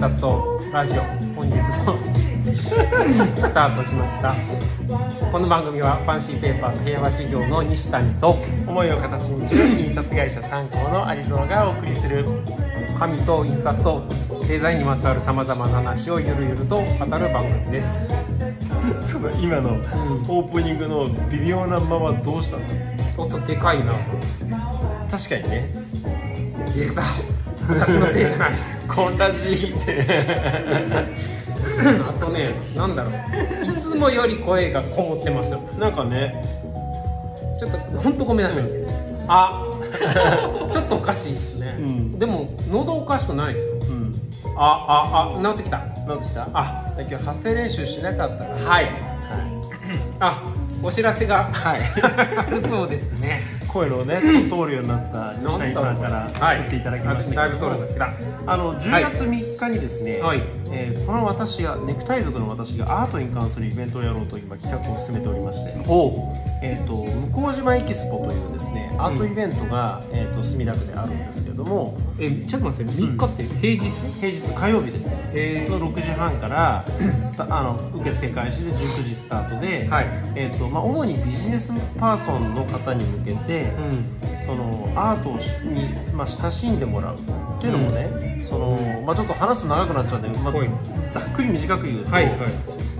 紙とラジオ本日も スタートしました。この番組はファンシーペーパーと平和修行の西谷と思いを形にする印刷会社参考の有園がお送りする。紙と印刷とデザインにまつわるさまざまな話をゆるゆると語る番組です。そうだ今のオープニングの微妙なままどうしたの音でかいな確かにねディレクター私のせいじゃない。コンラジーってあとねなんだろう。いつもより声がこもってますよ。なんかね。ちょっと本当ごめんなさい、あ。ちょっとおかしいですね、うん。でも喉おかしくないですよ。うん。あああ。治ってきた。なんでした？あ。今日発声練習しなかったはい。はあ お知らせが。はい。あるそうですね。い、声のね通るようになった西谷さんからはい送っていただきましたけどだいぶ通るんだけどあの10月3日にですね、はいえーこの私がネクタイ族の私がアートに関するイベントをやろうと今企画を進めておりまして、ほえー、と向島エキスポというですねアートイベントが、えー、と墨田区であるんですけれども。うえちょっと待って3日って平日、平日火曜日です。ねえの6時半からスタ あの受付開始で19時スタートで、はい。えーとまあ、主にビジネスパーソンの方に向けて、うん。そのアートに、まあ、親しんでもらうっていうのもね、そのまあ、ちょっと話すと長くなっちゃうんで、まあはい。ざっくり短く言うと、はいはい。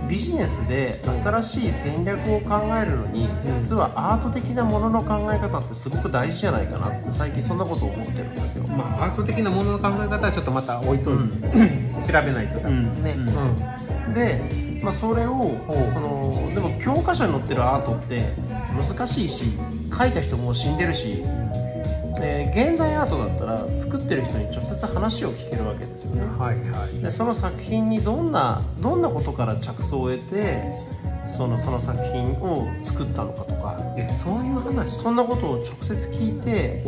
ビジネスで新しい戦略を考えるのに、うん。実はアート的なものの考え方ってすごく大事じゃないかなって最近そんなことを思ってるんですよ。まあアート的なものの考え方はちょっとまた置いといて、調べないとダメですね、うん。うん。で、まあ、それをそのでも教科書に載ってるアートって難しいし描いた人もう死んでるし、で現代アートだったら作ってる人に直接話を聞けるわけですよね。はいはい。でその作品にどんなどんなことから着想を得てそのその作品を作ったのかとか。えそういう話。そんなことを直接聞いて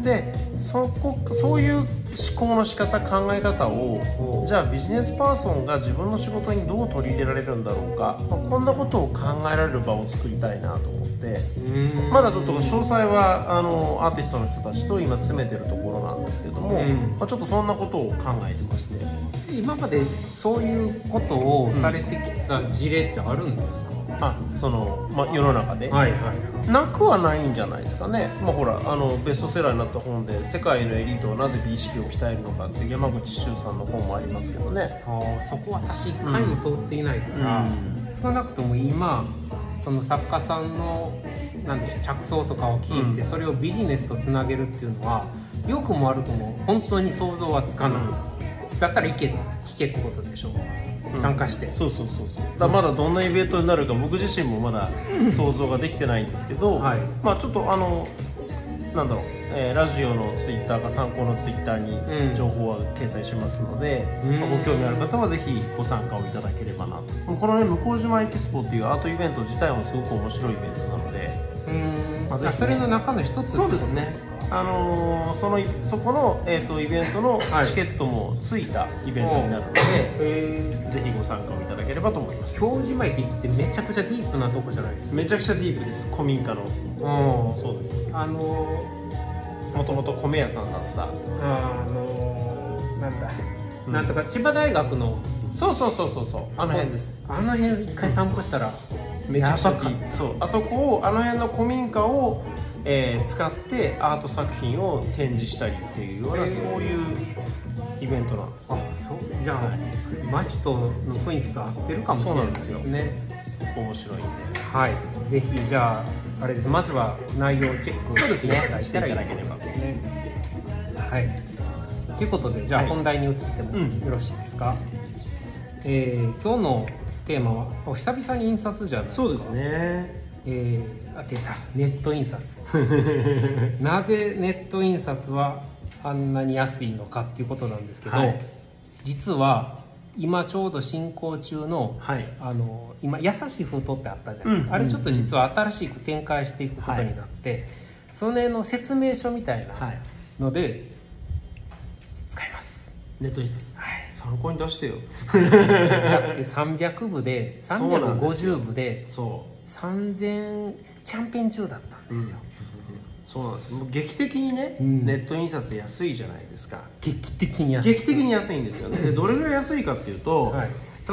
でそこそういう思考の仕方考え方をじゃあビジネスパーソンが自分の仕事にどう取り入れられるんだろうか、まあこんなことを考えられる場を作りたいなと思って。まだちょっと詳細はあのアーティストの人たちと今詰めてるところなんですけども、うん。まあ、ちょっとそんなことを考えてまして。今までそういうことをされてきた事例ってあるんですあその、まあ、世の中で、かはいはい。なくはないんじゃないですかね、まあ、ほらあのベストセラーになった本で「世界のエリートはなぜ美意識を鍛えるのか」って山口周さんの本もありますけどね。あーそこ私一回も通っていないから、うん。少なくとも今その作家さんのなんでしょう着想とかを聞いて、うん。それをビジネスとつなげるっていうのは良くも悪くも本当に想像はつかない、だったら行け聞けってことでしょ。う、うん参加して。そうそうそうそう。だまだどんなイベントになるか僕自身もまだ想像ができてないんですけど、はい。まあちょっとあのなんだろう、えーラジオのツイッターか参考のツイッターうん。に情報は掲載しますので、うん。まあご興味ある方はぜひご参加をいただければなと。このね向島エキスポっていうアートイベント自体もすごく面白いイベントなのでうん。まあね。それの中の一つそうですねあのーそのそこの、えー、とイベントのはい。チケットもついたイベントになるので、えぜひご参加をいただければと思います。京島駅ってめちゃくちゃディープなとこじゃないですか？めちゃくちゃディープです。古民家の。うん。そうです。あのもともと米屋さんだった。あのなんだ、うん。なんとか千葉大学の。そうそうそうそうそう。あの辺です。あの辺一回散歩したら、めちゃくちゃそう。あそこをあの辺の古民家を、えー使ってアート作品を展示したりっていうようなそういうイベントなんですあそう。じゃあ街との雰囲気と合ってるかもしれないですそうなんね面白いんで。はい。ぜひじゃああれです。まずは内容をチェックそうですね。していただければ。ですねはい。ということでじゃあはい。本題に移ってもうん。よろしいですか、えー今日のテーマはお久々に印刷じゃないですか。そうですね。えー、あ出た。ネット印刷。なぜネット印刷はあんなに安いのかっていうことなんですけど、はい。実は今ちょうど進行中のはい。あの今優しい封筒ってあったじゃないですか、うんあれちょっと実は新しく展開していくことになって、その辺の説明書みたいはないので、使います。ネット印刷。はい。参考に出してよ。だって300部でそうなんですよ。350部でそう。3000キャンペーン中だったんですよ、そうなんです。もう劇的にね、うん。ネット印刷安いじゃないですか。劇的に安い。劇的に安いんですよね。でどれぐらい安いかっていうと、はい。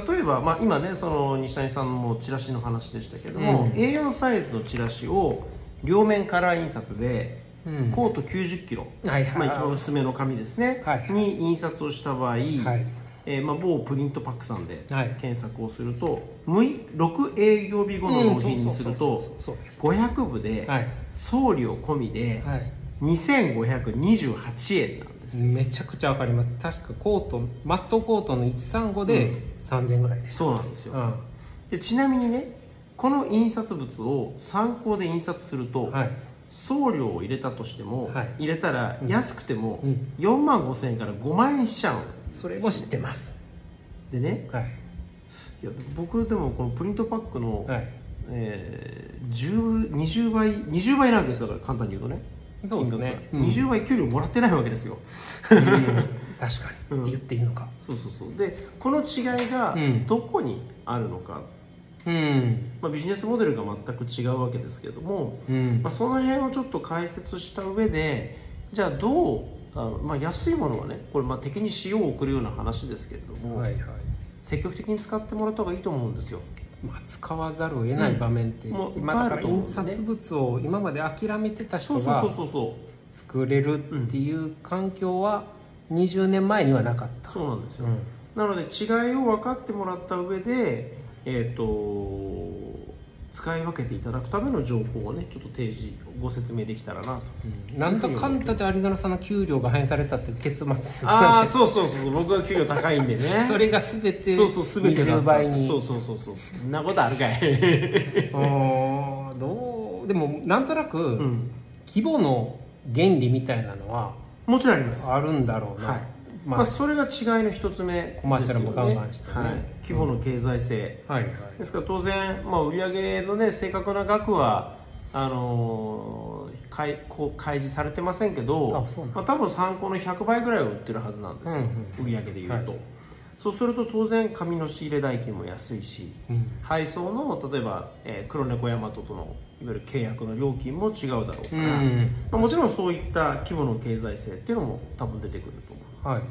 例えば、まあ、今ねその西谷さんもチラシの話でしたけども、うん。A4 サイズのチラシを両面カラー印刷で、うん。コート90キロ、はいはい。まあ、一番薄めの紙ですね、はい。に印刷をした場合、はいえーまあ、某プリントパックさんではい。検索をすると、6, 6営業日後の納品にするうんとそうそう。そうそうです500部ではい。送料込みではい。2528円なんですよ、めちゃくちゃわかります。確かコートマットコートの135で3000ぐらいですそうなんですよ、うん。でちなみにねこの印刷物を参考で印刷すると、はい。送料を入れたとしても、はい。入れたらうん。安くてもうん。4万5千円から5万円しちゃう。んそれ。も知ってます。でね。はい。いや僕でもこのプリントパックの、はい。えー10 20倍20倍なんですだから簡単に言うとね。そうですね。金額が。うん。20倍給料もらってないわけですよ。うん。確かうん。にって言っていいのか。そうそうそう。でこの違いがうん。どこにあるのか、うん。まあ、ビジネスモデルが全く違うわけですけども、うん。まあ、その辺をちょっと解説した上でじゃあどうあの、まあ、安いものはねこれまあ敵に塩を送るような話ですけれども、はいはい。積極的に使ってもらった方がいいと思うんですよ。まあ、使わざるを得ない場面って、うん。もういっぱいまあ、だからあると思うん印刷物を今まで諦めてた人がそうそうそう作れるっていう環境は20年前にはなかった。そうなんですよ、うんなので違いを分かってもらった上でえっ、と使い分けていただくための情報をねちょっと提示ご説明できたらなと。うん。なんだかんだで有野さんの給料が反映されたっていう結末ああそうそうそう僕は給料高いんでね。それが全てそうそう全てが20倍に。そうそうそうそう。そんなことあるかい。あーどうでもなんとなく、うん。規模の原理みたいなのはもちろんあります。あるんだろうな、はいまあ、まあ、それが違いの一つ目コマーシャルもガンガンしてね。はい、規模の経済性、はいはい。ですから当然、まあ、売上の、ね、正確な額はあのー開こう開示されてませんけどまあ、多分参考の100倍ぐらいは売ってるはずなんですよ、うんうん売上でいうと、はい。そうすると当然紙の仕入れ代金も安いしうん。配送の例えば、えー黒猫大和とのいわゆる契約の料金も違うだろうから、うんまあ、もちろんそういった規模の経済性っていうのも多分出てくると思います、はい。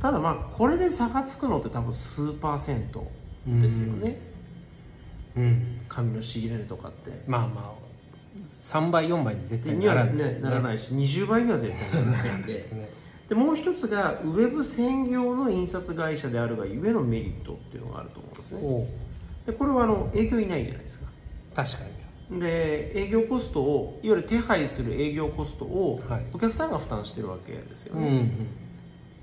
ただまあこれで差がつくのって多分数パーセントですよね、うん。紙の仕入れるとかって。まあまあ3倍4倍に絶対にはなならないね。ならないし20倍には絶対ならないんで。ね。でもう一つがウェブ専業の印刷会社であるがゆえのメリットっていうのがあると思うんですね。でこれはあの営業いないじゃないですか。確かに。で営業コストをいわゆる手配する営業コストをはい。お客さんが負担してるわけですよね、うんうん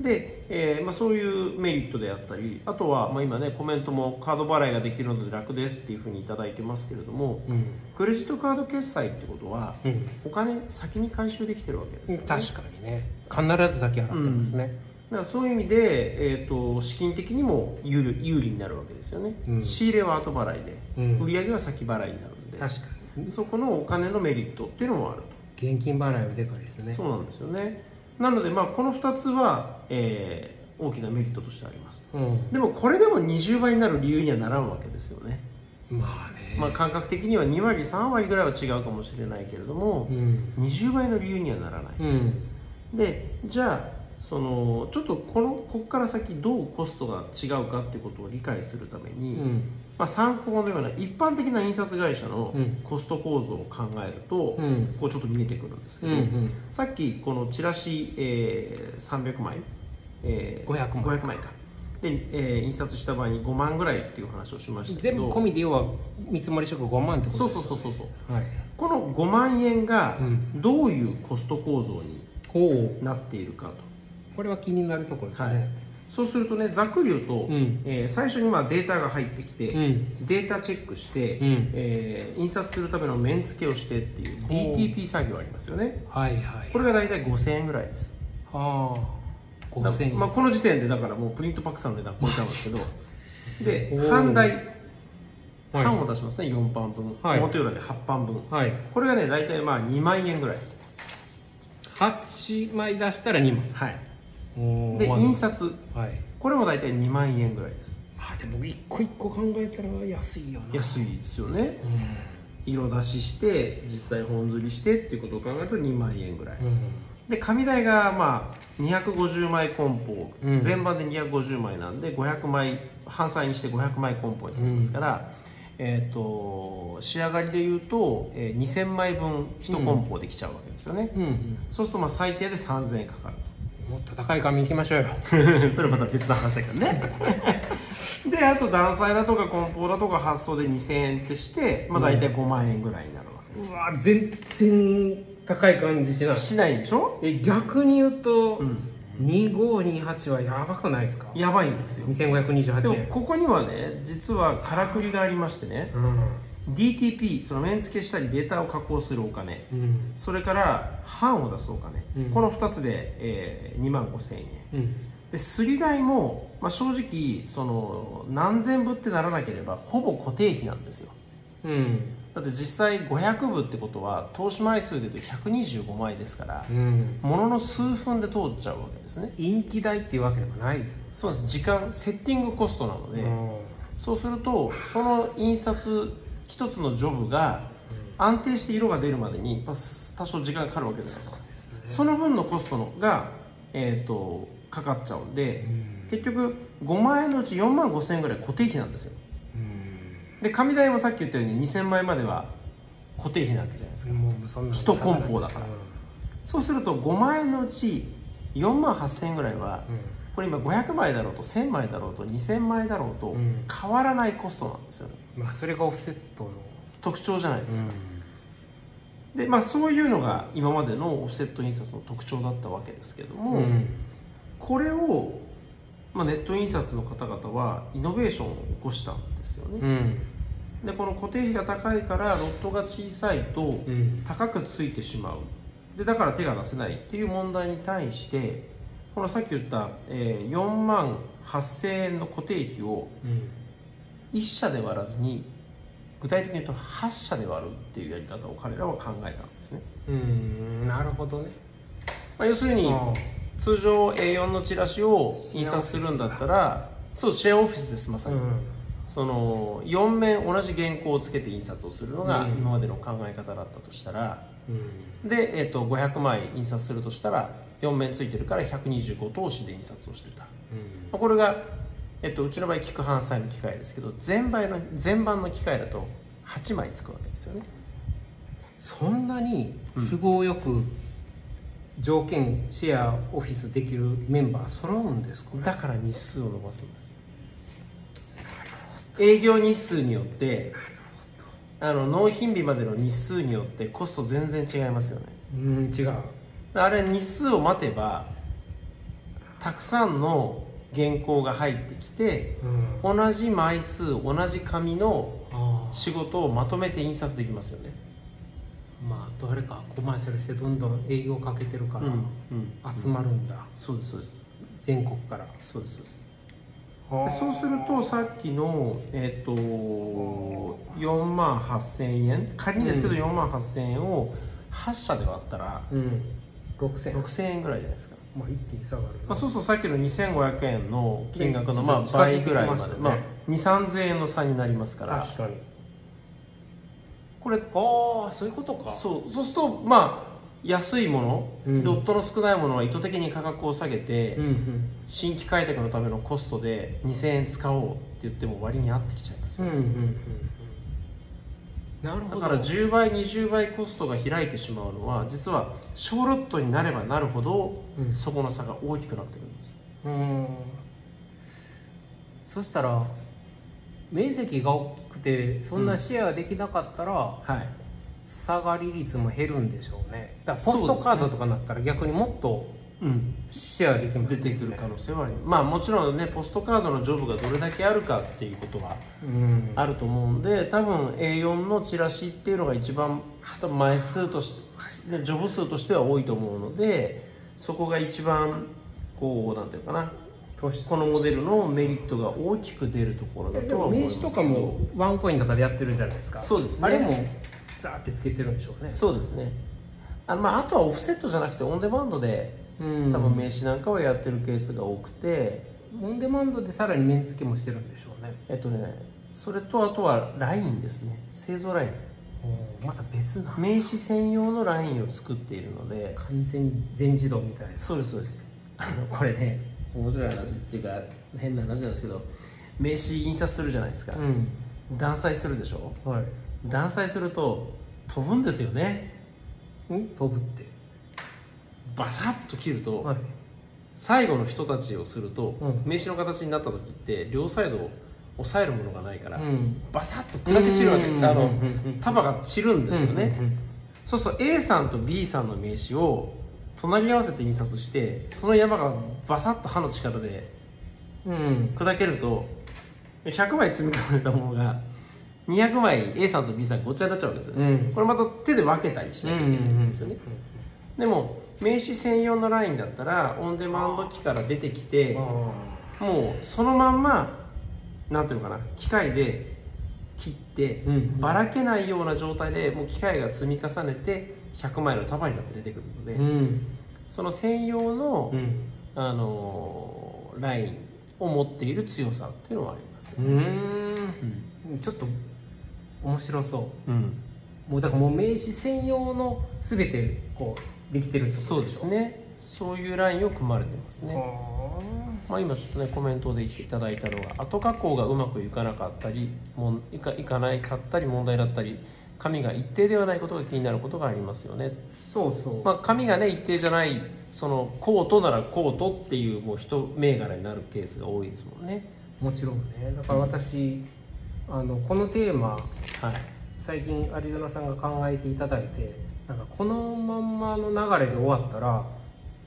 で、えーまあ、そういうメリットであったりあとは、まあ、今ねコメントもカード払いができるので楽ですっていうふうにいただいてますけれどもうん。クレジットカード決済ってことはうん。お金先に回収できてるわけですよ、ね、確かにね。必ず先払ってますね、だからそういう意味で、えー、と資金的にも有利有利になるわけですよね、うん。仕入れは後払いで、うん。売上は先払いになるんで。確かに。そこのお金のメリットっていうのもある現金払いはでかいですと、ね。そうなんですよねなので、まあ、この2つは、えー大きなメリットとしてあります。うん。でもこれでも20倍になる理由にはならんわけですよね、まあね。まあ、感覚的には2割3割ぐらいは違うかもしれないけれどもう、ん。20倍の理由にはならない、うん。でじゃあそのちょっとこのここから先どうコストが違うかっていうことを理解するために、うん。まあ、参考のような一般的な印刷会社のうん。コスト構造を考えると、うん。こうちょっと見えてくるんですけど、うんうん。さっきこのチラシ、えー300枚、えー500枚500枚かで、えー印刷した場合に5万ぐらいっていう話をしました全部込みで要は見積もり書5万ってことそうそうそうそうそう。はい。この5万円がうん。どういうコスト構造になっているかと、これは気になるところですはい。ね、そうするとねざっくり言うと、うん。えー最初にまあデータが入ってきて、うん。データチェックして、うん。えー印刷するための面付けをしてっていう DTP 作業ありますよね。はいはい。これが大体5000円ぐらいです。ああ。5000円。まあ、この時点でだからもうプリントパックさんの値段超えちゃうんですけど で半台。はい。半を出しますね4版分、はい。表裏で8版分。はい。これがね大体まあ2万円ぐらい。8枚出したら2枚。はいでまあ印刷。はい。これも大体2万円ぐらいです。あでも一個一個考えたら安いよな。安いですよね。うん。色出しして実際本刷りしてっていうことを考えると2万円ぐらい、うん。で紙代がまあ250枚梱包、うん。全版で250枚なんで500枚半載にして500枚梱包になりますから、えー、と仕上がりでいうと、えー2000枚分1梱包できちゃうわけですよね、そうするとまあ最低で3000円かかるもっと高い紙行きましょうよ。と それまた別の話だけどね。であと断裁だとか梱包だとか発送で2000円ってして、まあ、大体5万円ぐらいになるわけです、うわ全然高い感じしない。しないでしょ、え逆に言うと、うん、2528はやばくないですか？やばいんですよ。で2528も円。ここにはね実はからくりがありましてね。うん DTP その面付けしたりデータを加工するお金。うん。それから版を出すお金、うん。この2つで、えー、2万5000円。うん。ですり代も、まあ、正直その何千部ってならなければほぼ固定費なんですよ。うん。だって実際500部ってことは投資枚数でいうと125枚ですからうん。ものの数分で通っちゃうわけですね。陰気代っていうわけでもないですよ。そうです。時間セッティングコストなので、うん。そうするとその印刷一つのジョブが安定して色が出るまでに多少時間がかかるわけじゃないですか。その分のコストのが、えー、とかかっちゃうんでうん。結局5万円のうち4万5千円ぐらい固定費なんですよ。うん。で紙代もさっき言ったように2000枚までは固定費なわけじゃないですか。もうそんな一梱包だから。そうすると5万円のうち4万8000円ぐらいはうんこれ今500枚だろうと1000枚だろうと2000枚だろうとうん。変わらないコストなんですよね。まあそれがオフセットの。特徴じゃないですか、うでまあそういうのが今までのオフセット印刷の特徴だったわけですけども、ん。これを、まあ、ネット印刷の方々はイノベーションを起こしたんですよね、うん。でこの固定費が高いからロットが小さいとうん。高くついてしまう。でだから手が出せないっていう問題に対してこのさっき言った、えー4万8000円の固定費をうん。1社で割らずに具体的に言うと8社で割るっていうやり方を彼らは考えたんですね、うんなるほどね。まあ、要するにあ通常 A4 のチラシを印刷するんだったらそうシェアオフィスですまさに、うん。その4面同じ原稿をつけて印刷をするのがうん。今までの考え方だったとしたら、うん。で、えっと500枚印刷するとしたら4面ついてるから125通しで印刷をしてた、まあこれが、えっと、うちの場合菊版祭の機械ですけど全売の全版の機械だと8枚つくわけですよね。そんなに都合よく条件シェアオフィスできるメンバー揃うんですか？だから日数を伸ばすんです。営業日数によってあの納品日までの日数によってコスト全然違いますよね。うん違うあれ日数を待てばたくさんの原稿が入ってきてうん。同じ枚数同じ紙の仕事をまとめて印刷できますよね。まああとあれかコマーシャルしてどんどん営業かけてるからうん集まるんだ、そうですそうです。全国から。そうですそうです。でそうするとさっきの、えっと4万8000円。仮にですけどうん。4万8000円を8社で割ったらうん6000 6000円。ぐらいじゃないですか、まあ一気に下がるなまあ、そうするとさっきの2500円の金額のねまあ倍ぐらいまで、ね。まあ、2 3 0円の差になりますから。確かに。これああそういうことか。そう。そうするとまあ安いもの、うん。ドットの少ないものは意図的に価格を下げて、うんうん。新規開拓のためのコストで2000円使おうって言っても割に合ってきちゃいますよ、うんうんうんうんなるほど。だから10倍20倍コストが開いてしまうのは実は小ロットになればなるほど、うん。そこの差が大きくなってくるんです。うん。そしたら面積が大きくてそんなシェアできなかったら、はい。下がり率も減るんでしょうね。だからポストカードとかになったら逆にもっとうんシェアできます出てくる可能性はあります。まあもちろんねポストカードのジョブがどれだけあるかっていうことはうん。あると思うんで多分 A4 のチラシっていうのが一番多分枚数として、ね、ジョブ数としては多いと思うのでそこが一番こうなんていうかな。このモデルのメリットが大きく出るところだでとは思います。刺とかもワンコインとかでやってるじゃないですか。そうですね。あれもザーってつけてるんでしょうね。そうですね。あのまあ、あとはオフセットじゃなくてオンデマンドでうん多分名刺なんかはやってるケースが多くて、オンデマンドでさらに面付けもしてるんでしょうね。えっとねそれとあとはラインですね。製造ライン。また別な。名刺専用のラインを作っているので。完全に全自動みたいな。そうですそうです。あのこれね。面白い話っていうか変な話なんですけど名刺印刷するじゃないですか、うん。断裁するでしょ。はい。断裁すると飛ぶんですよね。ん飛ぶってバサッと切ると、はい。最後の人たちをすると、うん。名刺の形になった時って両サイドを押さえるものがないから、うん。バサッと砕け散るわけ。うん。あの束が散るんですよね、そうすると A さんと B さんの名刺を隣り合わせて印刷してその山がバサッと刃の力でうん。砕けると100枚積み重ねたものが200枚 A さんと B さんがごっちゃになっちゃうわけですよね、うん。これまた手で分けたりしうんないといけないんですよね、でも名刺専用のラインだったらオンデマンド機から出てきてあもうそのまんまなんていうのかな機械で切って、うんばらけないような状態でもう機械が積み重ねて100枚の束になって出てくるので、ーうん。その専用の、うん。あのーラインを持っている強さっていうのはありますようね、ん。ちょっと面白そう。ん。うもうだからもう名刺専用の全てこうできてるってことそうですね。そういうラインを組まれてますね、まあ、今ちょっとねコメントでいただいたのが後加工がうまくいかなかったりもんいかいかないかったり問題だったり紙が一定ではないことが気になることがありますよね、そうそう、まあ、紙がね一定じゃないそのコートならコートっていうもう一銘柄になるケースが多いですもんね。もちろんね。だから私あのこのテーマはい。最近有ドナさんが考えていただいてなんかこのまんまの流れで終わったら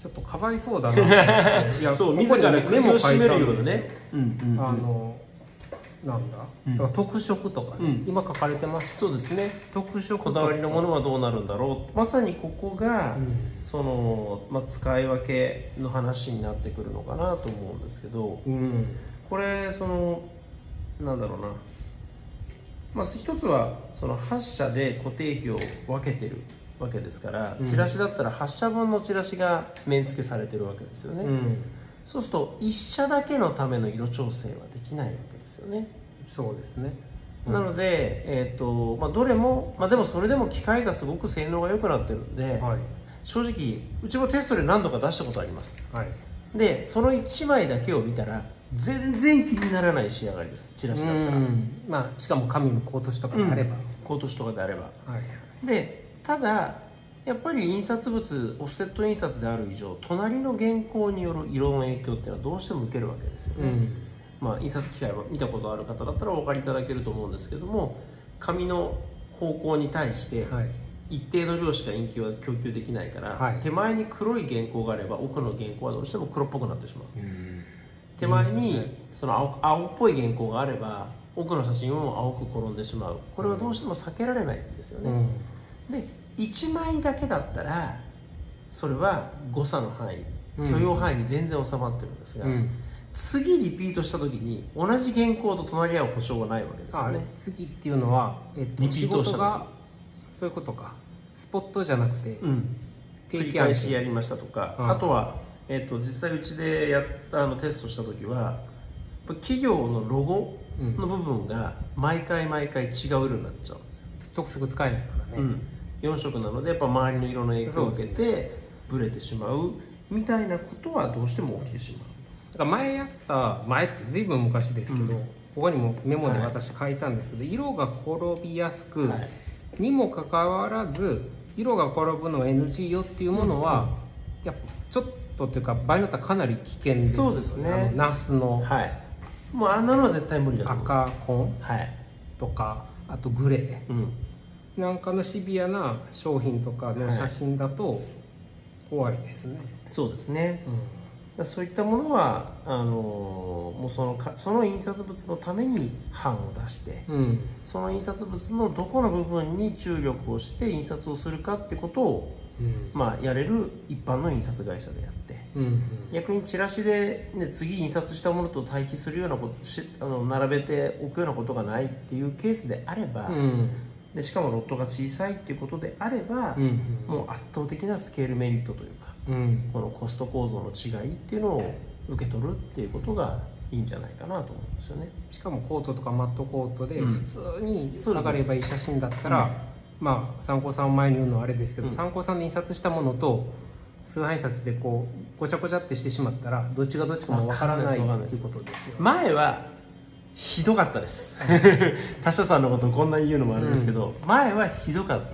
ちょっとかわいそうだなって。いやそう自ら首を絞めるようなね。うんうんうんあのなんだ,、うん。だから特色とかね、うん。今書かれてますそうですね。特色こだわりのものはどうなるんだろう。まさにここが、うん。その、まあ、使い分けの話になってくるのかなと思うんですけど。うん。これそのなんだろうな、まあ、一つはその8社で固定費を分けてるわけですから、うん。チラシだったら8社分のチラシが面付けされてるわけですよね、うん。そうすると1社だけのための色調整はできないわけですよね、そうですね。なので、えーとまあ、どれも、まあ、でもそれでも機械がすごく性能が良くなってるんで、はい。正直うちもテストで何度か出したことあります。はい。でその1枚だけを見たら全然気にならない仕上がりです。チラシだったら、うん。まあしかも紙もコート紙とかであれば、コート紙とかであれば。はい。でただやっぱり印刷物オフセット印刷である以上隣の原稿による色の影響っていうのはどうしても受けるわけですよね、うん。まあ、印刷機械を見たことある方だったらお分かりいただけると思うんですけども紙の方向に対してはい。一定の量しかインキは供給できないから、はい。手前に黒い原稿があれば奥の原稿はどうしても黒っぽくなってしまう。うん。手前にその青青っぽい原稿があれば奥の写真も青く転んでしまう。これはどうしても避けられないんですよね、うんで1枚だけだったらそれは誤差の範囲うん。許容範囲に全然収まってるんですが、うん。次リピートした時に同じ原稿と隣り合う保証がないわけですよあね次っていうのは、えっと、リピートしたがそういうことか。スポットじゃなくてうん。繰り返しやりましたとか、うん。あとは、えっと実際うちでやったあのテストした時は企業のロゴの部分が毎回毎回違う色になっちゃうんですよ、特色使えないからね、うん、4色なのでやっぱ周りの色の影響を受けてブレてしまうみたいなことはどうしても起きてしまだから前やった前って随分昔ですけど、うん。ここにもメモで私書いたんですけど、色が転びやすく、はい。にもかかわらず色が転ぶのは NG よっていうものは、やっぱちょっとっていうか場合によってはかなり危険ですそうですね。ナスうの。はい。もうあんなのは絶対無理だと思います。赤コンはい、とかあとグレうん、ーなんかのシビアな商品とかの写真だと怖いですね、そうですね。うん。そういったものはあのもうそのかその印刷物のために版を出してうん。その印刷物のどこの部分に注力をして印刷をするかってことを、うん。まあ、やれる一般の印刷会社でやってうん。逆にチラシで、ね、次印刷したものと対比するようなことしあの並べておくようなことがないっていうケースであれば、うんでしかもロットが小さいっていうことであれば、うんもう圧倒的なスケールメリットというかうん。このコスト構造の違いっていうのを受け取るっていうことがいいんじゃないかなと思うんですよね。しかもコートとかマットコートでうん。普通に上がればいい写真だったら、まあ参考さんを前に言うのはあれですけど、うん。参考さんで印刷したものと通販印刷でこうごちゃごちゃってしてしまったらどっちがどっちかもわからないということですよ、前はひどかったです。他社さんのことをこんなに言うのもあれですけど、前はひどかった。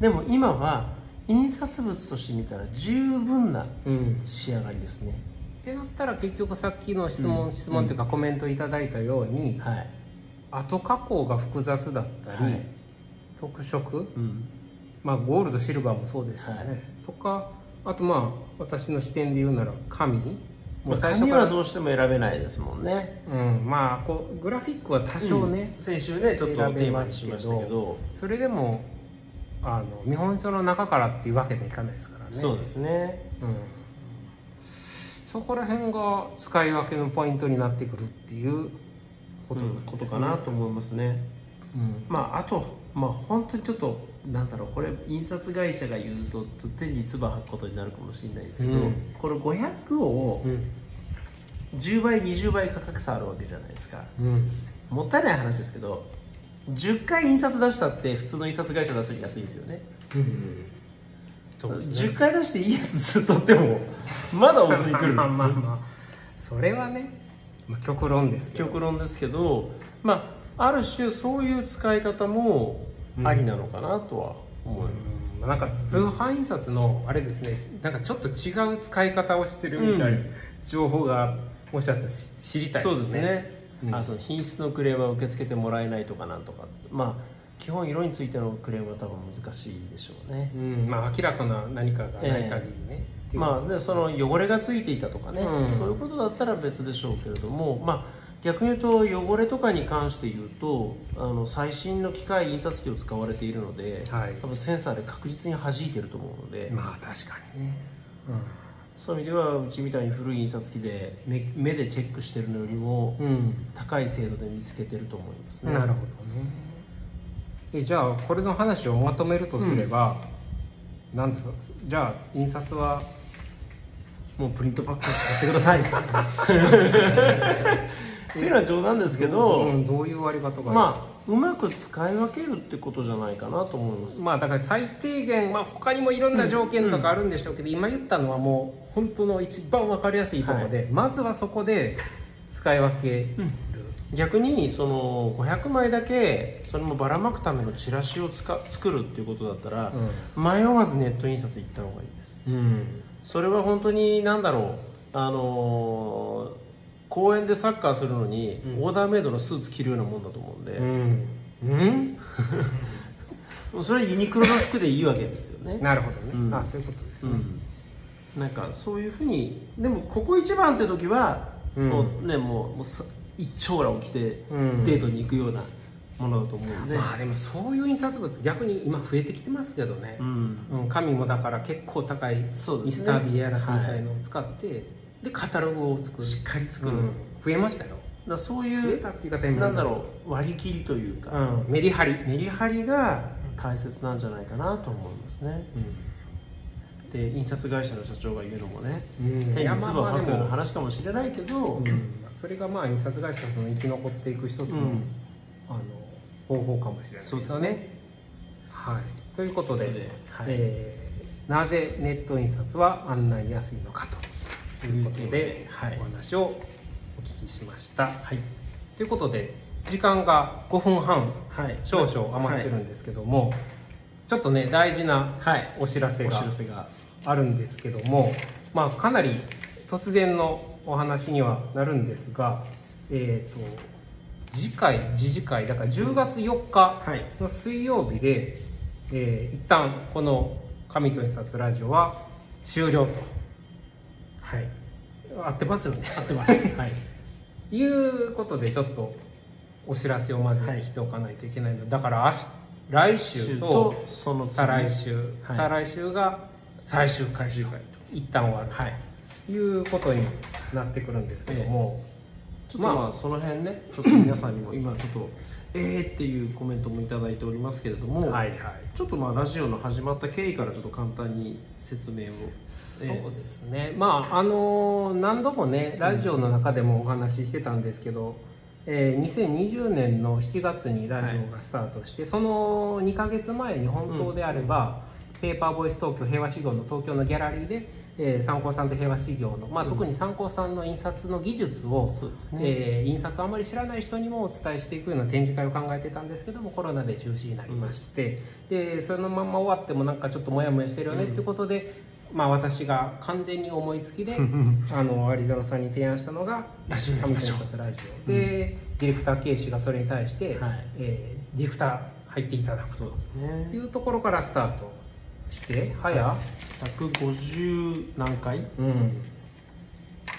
でも今は印刷物として見たら十分なうん、仕上がりですね。ってなったら結局さっきの質問、うん。質問というかコメントいただいたように、はい、後加工が複雑だったり、はい。特色、うん、まあ、ゴールドシルバーもそうですよね、はい。とかあとまあ私の視点で言うなら紙まあ紙はどうしても選べないですもんね。うん、まあこうグラフィックは多少ね、うん。先週ねちょっとテーマにしましたけど。それでもあの見本書の中からっていうわけにはいかないですからね。そうですね。うん、そこら辺が使い分けのポイントになってくるっていうこことことかなと思いますね。うん。まああとまあ本当にちょっとなんだろうこれ印刷会社が言うと手に唾吐くことになるかもしれないですけど、うん。これ500をうん。10倍20倍価格差あるわけじゃないですか。うん。もったいない話ですけど10回印刷出したって普通の印刷会社出すより安いですよね。うんそね。10回出していいやつ取ってもまだお釣り来る。まあまあまあ。それはね、まあ、極論ですけど。極論ですけどまあある種そういう使い方もありなのかなとは思います、うん。なんか通販印刷のあれですね。なんかちょっと違う使い方をしてるみたいなうん。情報がもしあったらし知りたいそうですね、うん。あその品質のクレームは受け付けてもらえないとかなんとか。まあ基本色についてのクレームは多分難しいでしょうね、うん。まあ明らかな何かがない限りね、っていうまあでその汚れがついていたとかね、うん。そういうことだったら別でしょうけれどもまあ逆に言うと汚れとかに関して言うとあの最新の機械印刷機を使われているので、はい。多分センサーで確実に弾いてると思うので、まあ確かにね、そういう意味ではうちみたいに古い印刷機で目目でチェックしてるのよりもうん、高い精度で見つけてると思いますね。なるほどね。えじゃあこれの話をまとめるとすれば、なんだろう。じゃあ印刷はもうプリントパック買ってください。っていうのは冗談ですけど、うんどういう割り方がいいまあうまく使い分けるってことじゃないかなと思います。まあだから最低限、まあ、他にもいろんな条件とかあるんでしょうけど、今言ったのはもう本当の一番分かりやすいところで、まずはそこで使い分ける、逆にその500枚だけそれもばらまくためのチラシを使作るっていうことだったら、迷わずネット印刷行った方がいいです。うん。それは本当に何だろう。あのー公園でサッカーするのに、うん。オーダーメイドのスーツ着るようなもんだと思うんで、うん、うん、もうそれはユニクロの服でいいわけですよね。なるほどね、うん。あそういうことですね、うん、なんかそういうふうにでもここ一番って時は、うん。もうねもうもうさ一丁羅を着てうん。デートに行くようなものだと思うんで、まあでもそういう印刷物逆に今増えてきてますけどね。う、ん。うん。紙もだから結構高いそうですね。ミスタービエラスみたいのを使って、でカタログを作る。しっかり作る、うん。増えましたよ。だそう増いうな。んだろう割り切りというか、うん、メリハリ、メリハリが大切なんじゃないかなと思いますね。で印刷会社の社長が言うのもね、うん。手に唾を吐くような話かもしれないけど、うん。それがまあ印刷会社のその生き残っていく一つの,、うん。あの方法かもしれないですよね。はい、ということで、ということではい。えーなぜネット印刷はあんなに安いのかということで、はい。お話をお聞きしました。はい。ということで時間が5分半はい。少々余ってるんですけども、ちょっとね大事なはい。お知らせおが知らせが。あるんですけども、まあ、かなり突然のお話にはなるんですが、えー、と次回次次回だから10月4日はい。の水曜日で、えー一旦この「紙と印刷ラジオ」は終了とはい。合ってますよね。合ってます。はい。いうことでちょっとお知らせをまずはい。しておかないといけないの。で、だから明日来週とその次再来週、はい。再来週が最終回。と。一旦終わる。はい。ということになってくるんですけども、ちょっとまあその辺ねちょっと皆さんにも今ちょっとえーっていうコメントもいただいておりますけれども、はいはい。ちょっとまあラジオの始まった経緯からちょっと簡単に説明をそうですね、まああの何度もねラジオの中でもお話ししてたんですけど、えー2020年の7月にラジオがスタートして、その2ヶ月前に本当であれば、ペーパーボイス東京平和修行の東京のギャラリーで、えー、参考さんと平和修行の、まあ、うん。特に参考さんの印刷の技術を、そうですね。えー印刷をあまり知らない人にもお伝えしていくような展示会を考えてたんですけどもコロナで中止になりまして、でそのまま終わってもなんかちょっとモヤモヤしてるよねっていうことで、まあ、私が完全に思いつきで あのアリゾナさんに提案したのがラジオラジオ。で、ディレクター警視がそれに対して、はい。えーディレクター入っていただくそうですとね。いうところからスタートして早、150何回？うん、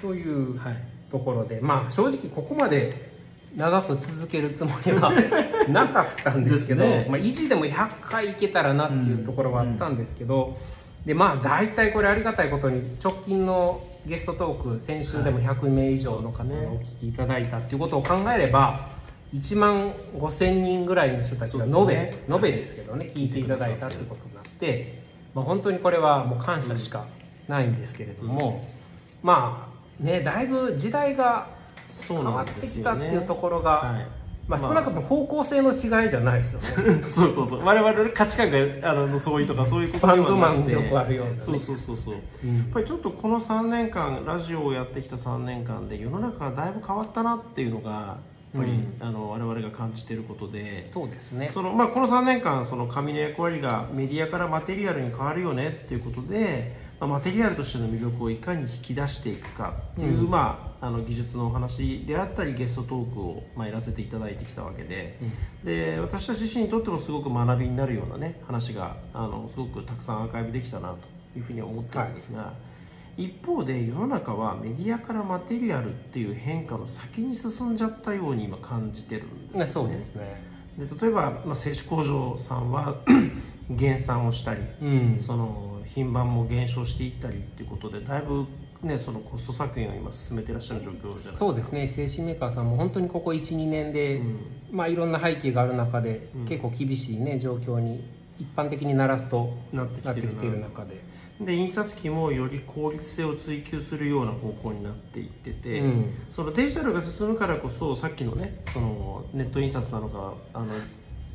というはい。ところで、まあ正直ここまで長く続けるつもりは なかったんですけどね。まあ、維持でも100回いけたらなっていうところはあったんですけど、でまあ大体これありがたいことに直近のゲストトーク先週でも100名以上の方がお聞きいただいたっていうことを考えれば1万5000人ぐらいの人たちが延べ、ね。延べですけどね聞いていただいたってことになって、まあ、本当にこれはもう感謝しかないんですけれども、まあねだいぶ時代が変わってきたっていうところが、はい。まあ、少なくとも方向性の違いじゃないですよね。そうそうそう。我々の価値観があの相違とかそういうことバンドマンでよくあるようなね。そうそうそうそう。やうん。っぱりちょっとこの3年間ラジオをやってきた3年間で世の中がだいぶ変わったなっていうのがぱり、うん。あの我々が感じていることで。そうですね。そのまあ、この3年間その紙の役割がメディアからマテリアルに変わるよねっていうことで、まあ、マテリアルとしての魅力をいかに引き出していくかっていう、うん。まあ、あの技術のお話であったりゲストトークを、まあ、やらせていただいてきたわけで。で私たち自身にとってもすごく学びになるようなね話があのすごくたくさんアーカイブできたなというふうには思ってるんですが、一方で世の中はメディアからマテリアルっていう変化の先に進んじゃったように今感じてるんですよねそうですね。で例えば、まあ、製紙工場さんは 減産をしたり、うんその品番も減少していったりっていうことでだいぶ、ね、そのコスト削減を今進めていらっしゃる状況じゃないですかそうですね。製紙メーカーさんも本当にここ1、2年で、うんまあいろんな背景がある中で、うん結構厳しいね状況に一般的にならすとなってきてる中で。で印刷機もより効率性を追求するような方向になっていってて、うん。そのデジタルが進むからこそさっきのねそのネット印刷なのかあの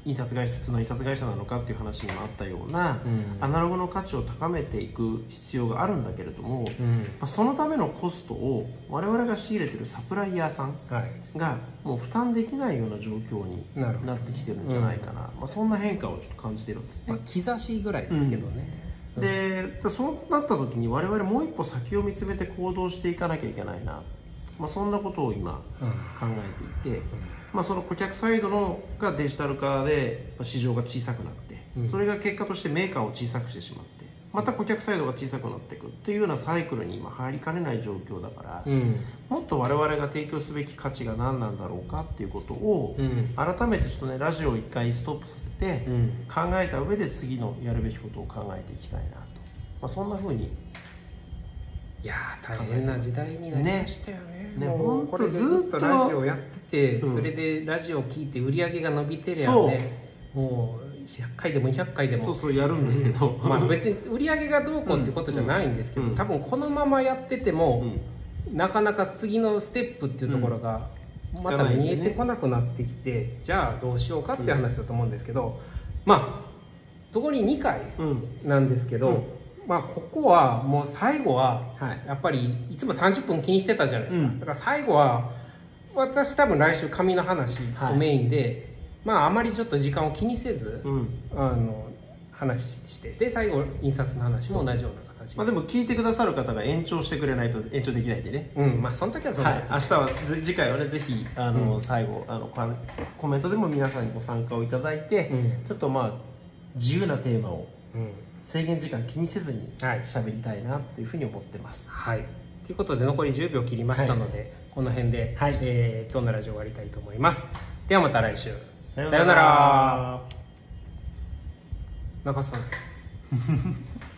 印刷会社普通の印刷会社なのかっていう話にもあったような、うん。アナログの価値を高めていく必要があるんだけれども、まうん。あそのためのコストを我々が仕入れてるサプライヤーさんはい。がもう負担できないような状況になってきてるんじゃないかな、まあ、そんな変化をちょっと感じてるんですね。まあ兆しぐらいですけどね。でそうなった時に我々もう一歩先を見つめて行動していかなきゃいけないな、まあ、そんなことを今うん考えていて、まあ、その顧客サイドのがデジタル化でまあ市場が小さくなって、うん。それが結果としてメーカーを小さくしてしまってまた顧客サイドが小さくなっていくっていうようなサイクルに今入りかねない状況だから、うん。もっと我々が提供すべき価値が何なんだろうかっていうことを、うん。改めてちょっとねラジオを一回ストップさせて、うん。考えた上で次のやるべきことを考えていきたいなと、まあ、そんな風に。いやー大変な時代になりましたよね。ね。もうこれでずっとラジオやってて、うん。それでラジオ聞いて売り上げが伸びてりゃねもう100回でも200回でも。そうそうやるんですけど、まあ別に売り上げがどうこうってことじゃないんですけど、うん。多分このままやっててうも、ん。なかなか次のステップっていうところがまた見えてこなくなってきて、じゃあどうしようかっていう話だと思うんですけど、まあそこに2回うん。なんですけど、うん。まあここはもう最後ははい。やっぱりいつも30分気にしてたじゃないですか、うん。だから最後は私多分来週紙の話をメインで、まああまりちょっと時間を気にせず、うん。あの話してで最後印刷の話も同じような形まあ、でも聞いてくださる方が延長してくれないと延長できないんでね。うん。まあその時はその時、はい、明日はぜ次回はねぜひあの、うん。最後あのココメントでも皆さんにご参加をいただいて、うん。ちょっとまあ自由なテーマをうん。制限時間気にせずにはい喋りたいなというふうに思ってます。はい。ということで残り10秒切りましたので、この辺で、はい。えー今日のラジオ終わりたいと思います。ではまた来週さようなら。中さん